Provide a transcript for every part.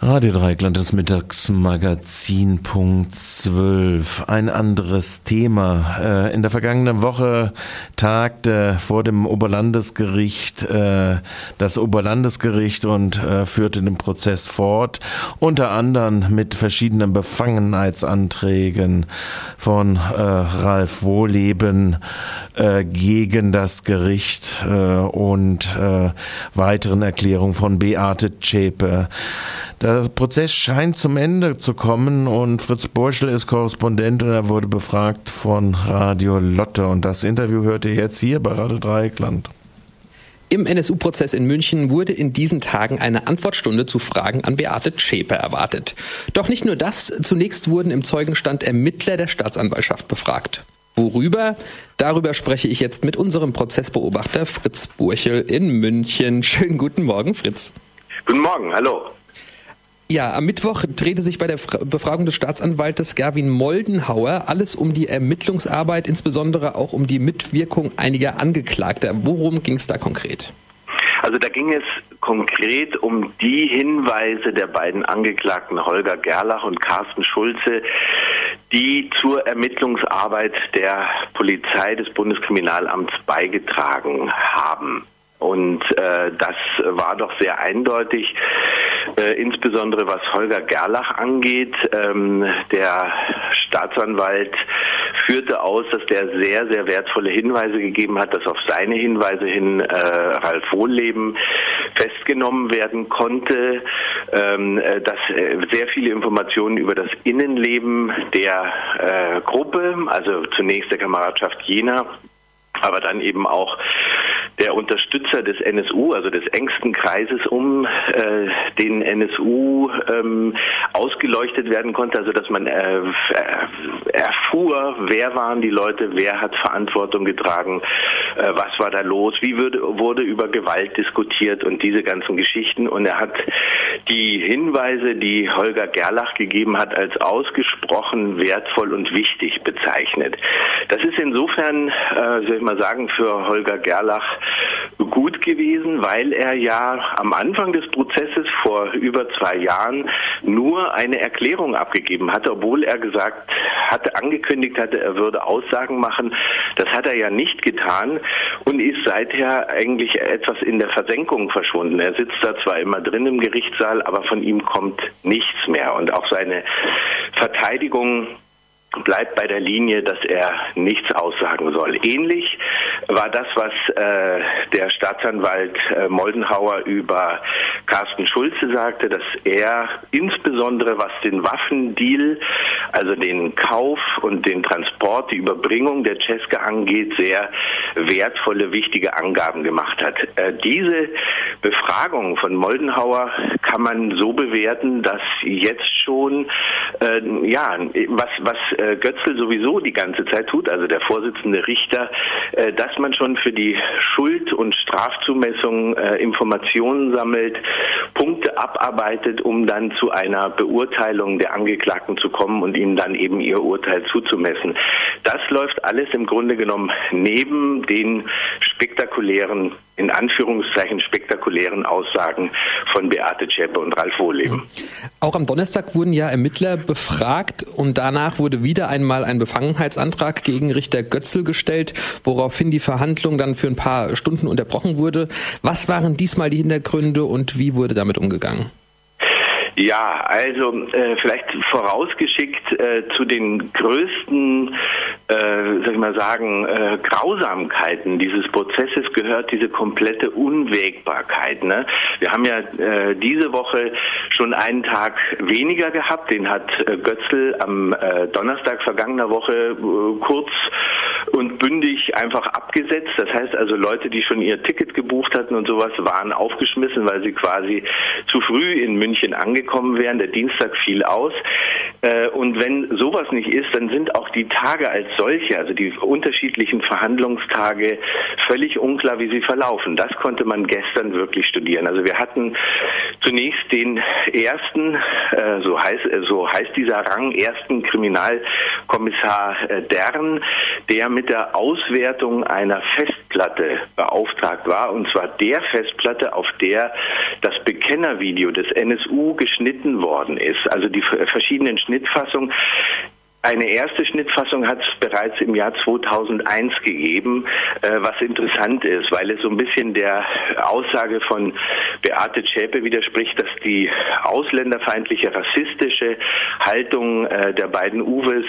Radio Dreikland, das Mittagsmagazin Punkt 12. Ein anderes Thema. Äh, in der vergangenen Woche tagte vor dem Oberlandesgericht äh, das Oberlandesgericht und äh, führte den Prozess fort, unter anderem mit verschiedenen Befangenheitsanträgen von Ralf Wohleben gegen das Gericht und weiteren Erklärungen von Beate Zschäpe. Der Prozess scheint zum Ende zu kommen und Fritz Burschel ist Korrespondent und er wurde befragt von Radio Lotte. Und das Interview hört ihr jetzt hier bei Radio Dreieckland. Im NSU-Prozess in München wurde in diesen Tagen eine Antwortstunde zu Fragen an Beate Zschäpe erwartet. Doch nicht nur das, zunächst wurden im Zeugenstand Ermittler der Staatsanwaltschaft befragt. Worüber? Darüber spreche ich jetzt mit unserem Prozessbeobachter Fritz Burchel in München. Schönen guten Morgen, Fritz. Guten Morgen, hallo. Ja, am Mittwoch drehte sich bei der Befragung des Staatsanwaltes Gerwin Moldenhauer alles um die Ermittlungsarbeit, insbesondere auch um die Mitwirkung einiger Angeklagter. Worum ging es da konkret? Also da ging es konkret um die Hinweise der beiden Angeklagten Holger Gerlach und Carsten Schulze, die zur Ermittlungsarbeit der Polizei des Bundeskriminalamts beigetragen haben. Und äh, das war doch sehr eindeutig, insbesondere was Holger Gerlach angeht. Ähm, der Staatsanwalt führte aus, dass der sehr, sehr wertvolle Hinweise gegeben hat, dass auf seine Hinweise hin äh, Ralf Wohlleben festgenommen werden konnte, ähm, äh, dass äh, sehr viele Informationen über das Innenleben der äh, Gruppe, also zunächst der Kameradschaft Jena, aber dann eben auch der Unterstützer des NSU, also des engsten Kreises um äh, den NSU ähm, ausgeleuchtet werden konnte, also dass man äh, erfuhr, wer waren die Leute, wer hat Verantwortung getragen, äh, was war da los, wie würde, wurde über Gewalt diskutiert und diese ganzen Geschichten. Und er hat die Hinweise, die Holger Gerlach gegeben hat, als ausgesprochen wertvoll und wichtig bezeichnet. Das ist insofern, äh, soll ich mal sagen, für Holger Gerlach gut gewesen, weil er ja am Anfang des Prozesses vor über zwei Jahren nur eine Erklärung abgegeben hatte, obwohl er gesagt hatte, angekündigt hatte, er würde Aussagen machen. Das hat er ja nicht getan und ist seither eigentlich etwas in der Versenkung verschwunden. Er sitzt da zwar immer drin im Gerichtssaal, aber von ihm kommt nichts mehr. Und auch seine Verteidigung bleibt bei der Linie, dass er nichts aussagen soll. Ähnlich war das, was äh, der Staatsanwalt äh, Moldenhauer über Carsten Schulze sagte, dass er insbesondere was den Waffendeal, also den Kauf und den Transport, die Überbringung der Cesca angeht, sehr wertvolle, wichtige Angaben gemacht hat. Äh, diese Befragung von Moldenhauer kann man so bewerten, dass jetzt schon äh, ja was was äh, Götzl sowieso die ganze Zeit tut, also der Vorsitzende Richter, äh, dass man schon für die Schuld- und Strafzumessung äh, Informationen sammelt, Punkte abarbeitet, um dann zu einer Beurteilung der Angeklagten zu kommen und ihnen dann eben ihr Urteil zuzumessen. Das läuft alles im Grunde genommen neben den spektakulären in Anführungszeichen spektakulären Aussagen von Beate Zschäpe und Ralf Wohleben. Auch am Donnerstag wurden ja Ermittler befragt und danach wurde wieder einmal ein Befangenheitsantrag gegen Richter Götzl gestellt, woraufhin die Verhandlung dann für ein paar Stunden unterbrochen wurde. Was waren diesmal die Hintergründe und wie wurde damit umgegangen? Ja, also äh, vielleicht vorausgeschickt äh, zu den größten, äh, soll ich mal sagen, äh, Grausamkeiten dieses Prozesses gehört diese komplette Unwägbarkeit. Ne? Wir haben ja äh, diese Woche schon einen Tag weniger gehabt. Den hat äh, Götzl am äh, Donnerstag vergangener Woche kurz und bündig einfach abgesetzt. Das heißt also, Leute, die schon ihr Ticket gebucht hatten und sowas, waren aufgeschmissen, weil sie quasi zu früh in München angekommen wären. Der Dienstag fiel aus. Äh, und wenn sowas nicht ist, dann sind auch die Tage als solche, also die unterschiedlichen Verhandlungstage, völlig unklar, wie sie verlaufen. Das konnte man gestern wirklich studieren. Also wir hatten zunächst den ersten, äh, so heißt, so heißt dieser Rang, ersten Kriminalkommissar äh, Dern, der mit der Auswertung einer Festplatte beauftragt war, und zwar der Festplatte, auf der das Bekennervideo des NSU geschnitten worden ist. Also die verschiedenen Schnittfassungen eine erste Schnittfassung hat es bereits im Jahr 2001 gegeben, äh, was interessant ist, weil es so ein bisschen der Aussage von Beate Zschäpe widerspricht, dass die ausländerfeindliche, rassistische Haltung äh, der beiden Uwes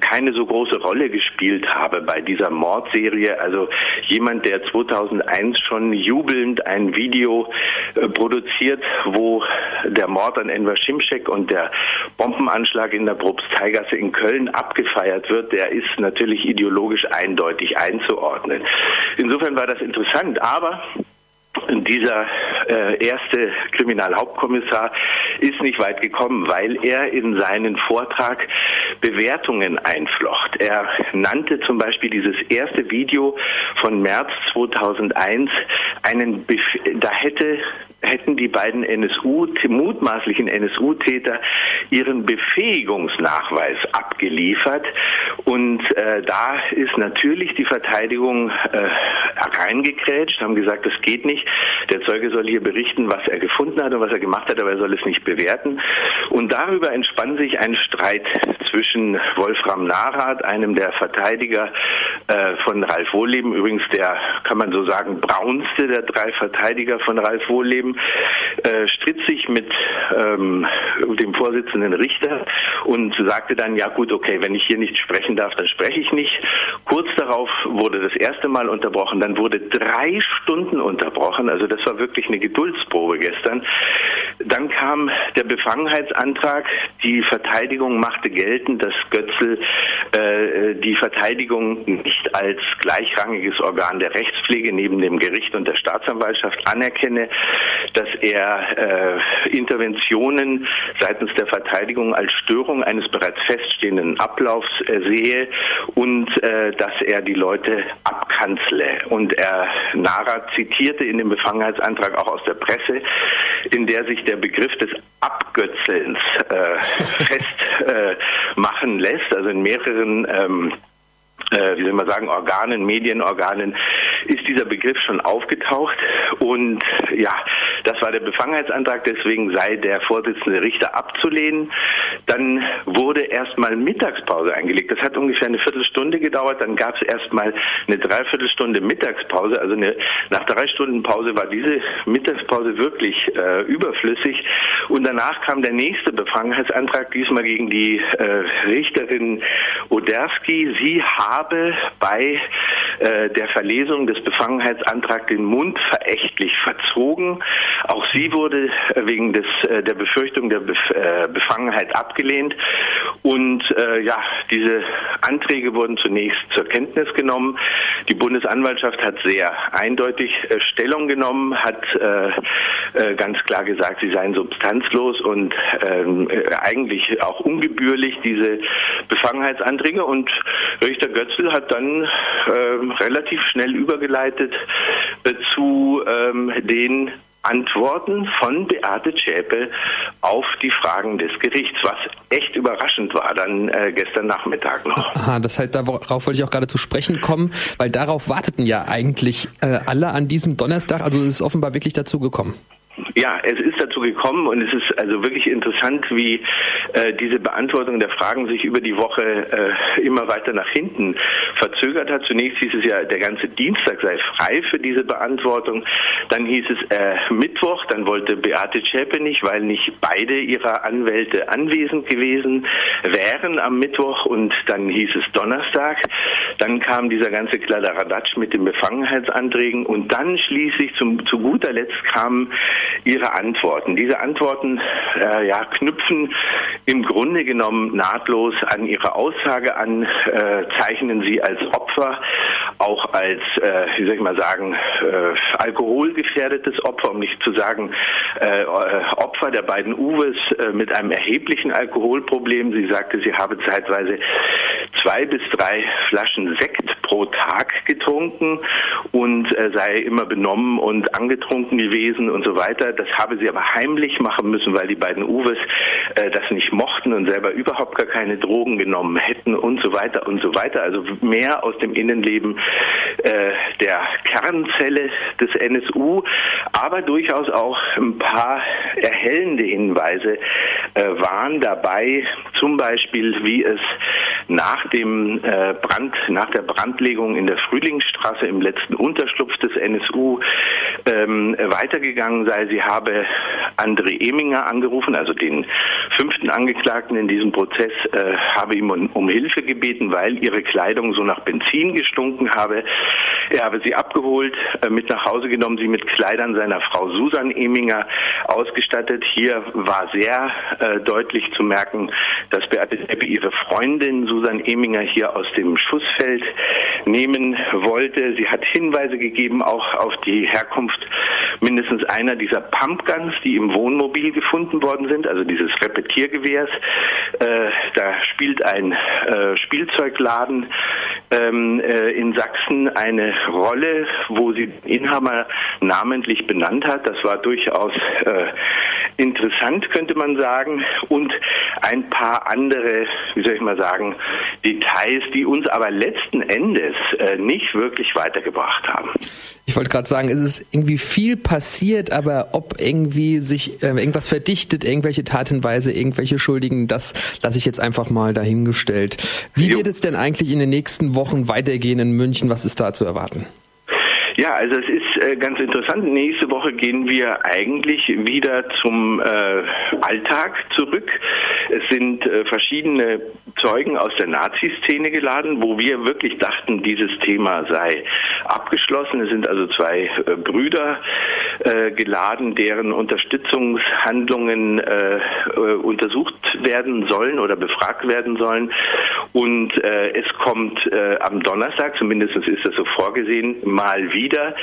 keine so große Rolle gespielt habe bei dieser Mordserie. Also jemand, der 2001 schon jubelnd ein Video äh, produziert, wo der Mord an Enver Schimschek und der Bombenanschlag in der Propsteigasse in Köln Köln abgefeiert wird, der ist natürlich ideologisch eindeutig einzuordnen. Insofern war das interessant, aber dieser äh, erste Kriminalhauptkommissar ist nicht weit gekommen, weil er in seinen Vortrag Bewertungen einflocht. Er nannte zum Beispiel dieses erste Video von März 2001 einen, Bef da hätte hätten die beiden NSU, mutmaßlichen NSU-Täter ihren Befähigungsnachweis abgeliefert. Und äh, da ist natürlich die Verteidigung äh, reingekrätscht, haben gesagt, das geht nicht. Der Zeuge soll hier berichten, was er gefunden hat und was er gemacht hat, aber er soll es nicht bewerten. Und darüber entspann sich ein Streit zwischen Wolfram Narath, einem der Verteidiger äh, von Ralf Wohleben, übrigens der, kann man so sagen, braunste der drei Verteidiger von Ralf Wohleben, äh, stritt sich mit ähm, dem Vorsitzenden Richter und sagte dann, ja gut, okay, wenn ich hier nicht sprechen darf, dann spreche ich nicht. Kurz darauf wurde das erste Mal unterbrochen, dann wurde drei Stunden unterbrochen, also das war wirklich eine Geduldsprobe gestern. Dann kam der Befangenheitsantrag, die Verteidigung machte geltend, dass Götzl äh, die Verteidigung nicht als gleichrangiges Organ der Rechtspflege neben dem Gericht und der Staatsanwaltschaft anerkenne dass er äh, Interventionen seitens der Verteidigung als Störung eines bereits feststehenden Ablaufs äh, sehe und äh, dass er die Leute abkanzle. Und er Nara zitierte in dem Befangenheitsantrag auch aus der Presse, in der sich der Begriff des Abgötzelns äh, festmachen äh, lässt, also in mehreren ähm, äh, wie soll man sagen, Organen, Medienorganen, ist dieser Begriff schon aufgetaucht. Und ja, das war der Befangenheitsantrag, deswegen sei der Vorsitzende Richter abzulehnen. Dann wurde erstmal Mittagspause eingelegt. Das hat ungefähr eine Viertelstunde gedauert. Dann gab es erstmal eine Dreiviertelstunde Mittagspause. Also eine, nach drei Stunden Pause war diese Mittagspause wirklich äh, überflüssig. Und danach kam der nächste Befangenheitsantrag, diesmal gegen die äh, Richterin Oderski. Sie habe bei äh, der Verlesung des Befangenheitsantrags den Mund verächtlich verzogen. Auch sie wurde äh, wegen des, äh, der Befürchtung der Befangenheit abgelehnt. Und äh, ja, diese Anträge wurden zunächst zur Kenntnis genommen. Die Bundesanwaltschaft hat sehr eindeutig äh, Stellung genommen, hat äh, ganz klar gesagt, sie seien substanzlos und ähm, eigentlich auch ungebührlich, diese Befangenheitsanträge. Und Richter Götzl hat dann ähm, relativ schnell übergeleitet zu ähm, den Antworten von Beate Zschäpe auf die Fragen des Gerichts, was echt überraschend war dann äh, gestern Nachmittag noch. Aha, das heißt, darauf wollte ich auch gerade zu sprechen kommen, weil darauf warteten ja eigentlich äh, alle an diesem Donnerstag. Also es ist offenbar wirklich dazu gekommen. Ja, es ist dazu gekommen und es ist also wirklich interessant, wie äh, diese Beantwortung der Fragen sich über die Woche äh, immer weiter nach hinten verzögert hat. Zunächst hieß es ja, der ganze Dienstag sei frei für diese Beantwortung. Dann hieß es äh, Mittwoch, dann wollte Beate Zschäpe nicht, weil nicht beide ihrer Anwälte anwesend gewesen wären am Mittwoch und dann hieß es Donnerstag. Dann kam dieser ganze Kladderadatsch mit den Befangenheitsanträgen und dann schließlich zum, zu guter Letzt kamen Ihre Antworten. Diese Antworten äh, ja, knüpfen im Grunde genommen nahtlos an Ihre Aussage an, äh, zeichnen Sie als Opfer, auch als, äh, wie soll ich mal sagen, äh, alkoholgefährdetes Opfer, um nicht zu sagen äh, Opfer der beiden Uwes äh, mit einem erheblichen Alkoholproblem. Sie sagte, sie habe zeitweise zwei bis drei Flaschen Sekt pro Tag getrunken und äh, sei immer benommen und angetrunken gewesen und so weiter. Das habe sie aber heimlich machen müssen, weil die beiden Uwes äh, das nicht mochten und selber überhaupt gar keine Drogen genommen hätten und so weiter und so weiter. Also mehr aus dem Innenleben äh, der Kernzelle des NSU, aber durchaus auch ein paar erhellende Hinweise äh, waren dabei, zum Beispiel wie es nach dem äh, Brand, nach der Brandlegung in der Frühlingsstraße im letzten Unterschlupf des NSU ähm, weitergegangen sei. Sie habe André Eminger angerufen, also den fünften Angeklagten in diesem Prozess, äh, habe ihm um, um Hilfe gebeten, weil ihre Kleidung so nach Benzin gestunken habe. Er habe sie abgeholt, äh, mit nach Hause genommen, sie mit Kleidern seiner Frau Susan Eminger ausgestattet. Hier war sehr äh, deutlich zu merken, dass Beate Zschäpe ihre Freundin Susan Eminger hier aus dem Schussfeld nehmen wollte. Sie hat Hinweise gegeben auch auf die Herkunft mindestens einer dieser Pumpguns, die im Wohnmobil gefunden worden sind, also dieses Repetiergewehrs. Äh, da spielt ein äh, Spielzeugladen ähm, äh, in Sachsen eine Rolle, wo sie Inhaber namentlich benannt hat. Das war durchaus äh, interessant, könnte man sagen. Und ein paar andere, wie soll ich mal sagen, Details, die uns aber letzten Endes äh, nicht wirklich weitergebracht haben. Ich wollte gerade sagen, es ist irgendwie viel passiert, aber ob irgendwie sich äh, irgendwas verdichtet, irgendwelche Tatenweise, irgendwelche Schuldigen, das lasse ich jetzt einfach mal dahingestellt. Wie jo. wird es denn eigentlich in den nächsten Wochen weitergehen in München? Was ist da zu erwarten? Ja, also es ist äh, ganz interessant. Nächste Woche gehen wir eigentlich wieder zum äh, Alltag zurück. Es sind äh, verschiedene Zeugen aus der Nazi-Szene geladen, wo wir wirklich dachten, dieses Thema sei abgeschlossen. Es sind also zwei äh, Brüder äh, geladen, deren Unterstützungshandlungen äh, untersucht werden sollen oder befragt werden sollen. Und es kommt am Donnerstag, zumindest ist das so vorgesehen, mal wieder wieder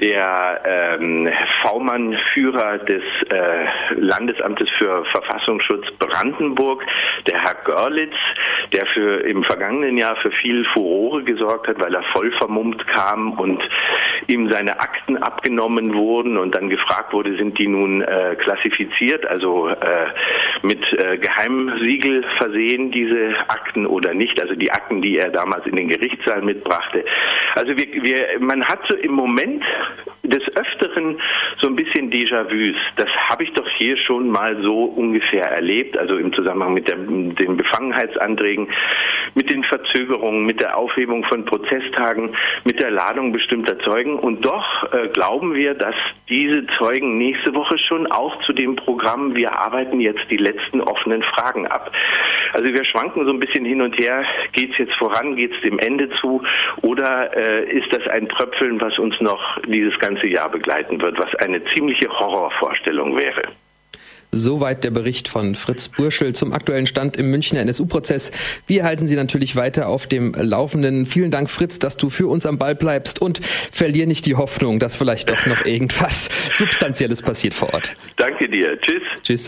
der ähm, V-Mann-Führer des äh, Landesamtes für Verfassungsschutz Brandenburg, der Herr Görlitz, der für im vergangenen Jahr für viel Furore gesorgt hat, weil er voll vermummt kam und ihm seine Akten abgenommen wurden und dann gefragt wurde, sind die nun äh, klassifiziert, also äh, mit äh, Geheimsiegel versehen, diese Akten oder nicht, also die Akten, die er damals in den Gerichtssaal mitbrachte. Also wir, wir, man hat so im Moment des Öfteren so ein bisschen Déjà-vus. Das habe ich doch hier schon mal so ungefähr erlebt, also im Zusammenhang mit der, den Befangenheitsanträgen, mit den Verzögerungen, mit der Aufhebung von Prozesstagen, mit der Ladung bestimmter Zeugen. Und doch äh, glauben wir, dass diese Zeugen nächste Woche schon auch zu dem Programm, wir arbeiten jetzt die letzten offenen Fragen ab. Also wir schwanken so ein bisschen hin und her, geht es jetzt voran, geht es dem Ende zu oder äh, ist das ein Tröpfeln, was uns noch dieses ganze Jahr begleiten wird, was eine ziemliche Horrorvorstellung wäre. Soweit der Bericht von Fritz Burschel zum aktuellen Stand im Münchner NSU-Prozess. Wir halten Sie natürlich weiter auf dem Laufenden. Vielen Dank, Fritz, dass du für uns am Ball bleibst und verlier nicht die Hoffnung, dass vielleicht doch noch irgendwas Substanzielles passiert vor Ort. Danke dir. Tschüss. Tschüss.